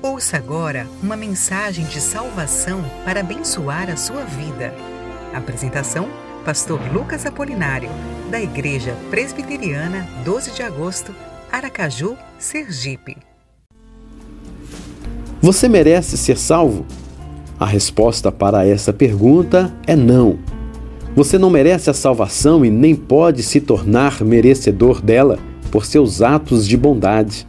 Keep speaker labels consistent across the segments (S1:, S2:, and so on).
S1: Ouça agora uma mensagem de salvação para abençoar a sua vida. Apresentação: Pastor Lucas Apolinário, da Igreja Presbiteriana 12 de Agosto, Aracaju, Sergipe.
S2: Você merece ser salvo? A resposta para essa pergunta é não. Você não merece a salvação e nem pode se tornar merecedor dela por seus atos de bondade.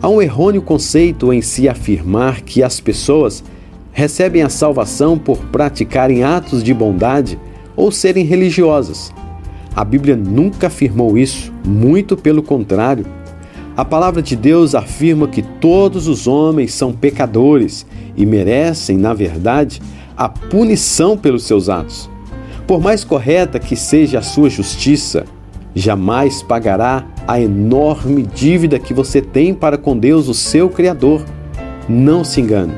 S2: Há um errôneo conceito em se afirmar que as pessoas recebem a salvação por praticarem atos de bondade ou serem religiosas. A Bíblia nunca afirmou isso, muito pelo contrário. A palavra de Deus afirma que todos os homens são pecadores e merecem, na verdade, a punição pelos seus atos. Por mais correta que seja a sua justiça, jamais pagará a enorme dívida que você tem para com Deus, o seu Criador. Não se engane.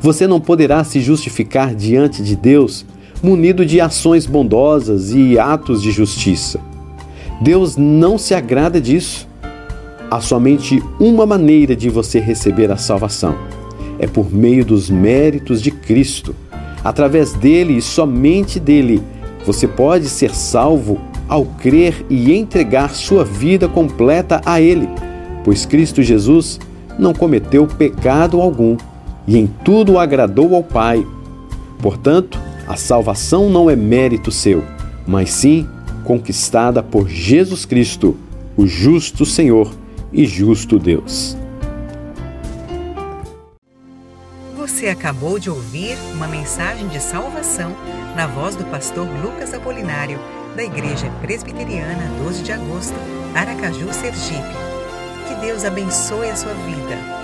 S2: Você não poderá se justificar diante de Deus munido de ações bondosas e atos de justiça. Deus não se agrada disso. Há somente uma maneira de você receber a salvação: é por meio dos méritos de Cristo. Através dele e somente dele, você pode ser salvo ao crer e entregar sua vida completa a Ele, pois Cristo Jesus não cometeu pecado algum e em tudo agradou ao Pai. Portanto, a salvação não é mérito seu, mas sim conquistada por Jesus Cristo, o justo Senhor e justo Deus.
S1: Você acabou de ouvir uma mensagem de salvação na voz do pastor Lucas Apolinário da Igreja Presbiteriana 12 de Agosto, Aracaju, Sergipe. Que Deus abençoe a sua vida